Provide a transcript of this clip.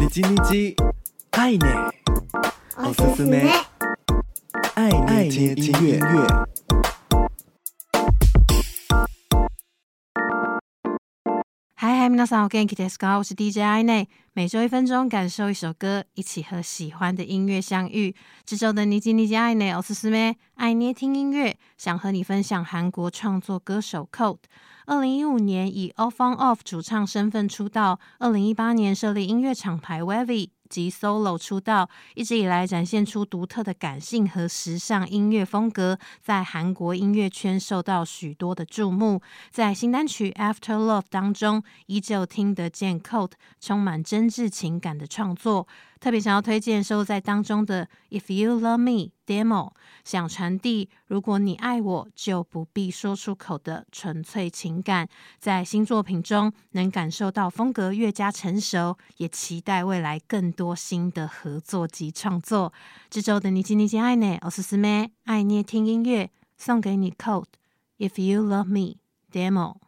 你叽你叽，爱你，おすすめ，爱爱听音乐。 嗨嗨，皆さんお元気ですか？我是 DJ 爱内，每周一分钟，感受一首歌，一起和喜欢的音乐相遇。这周的你叽你叽爱内，おすすめ，爱捏听音乐，想和你分享韩国创作歌手 Code。二零一五年以 Off on Off 主唱身份出道，二零一八年设立音乐厂牌 WAVY。 及 solo 出道，一直以来展现出独特的感性和时尚音乐风格，在韩国音乐圈受到许多的注目。在新单曲《After Love》当中，依旧听得见 Code 充满真挚情感的创作。特别想要推荐收在当中的《If You Love Me》Demo，想传递如果你爱我，就不必说出口的纯粹情感。在新作品中能感受到风格越加成熟，也期待未来更多新的合作及创作。这周的你叽你叽爱内，おすすめ爱捏听音乐，送给你 Code《If You Love Me》Demo。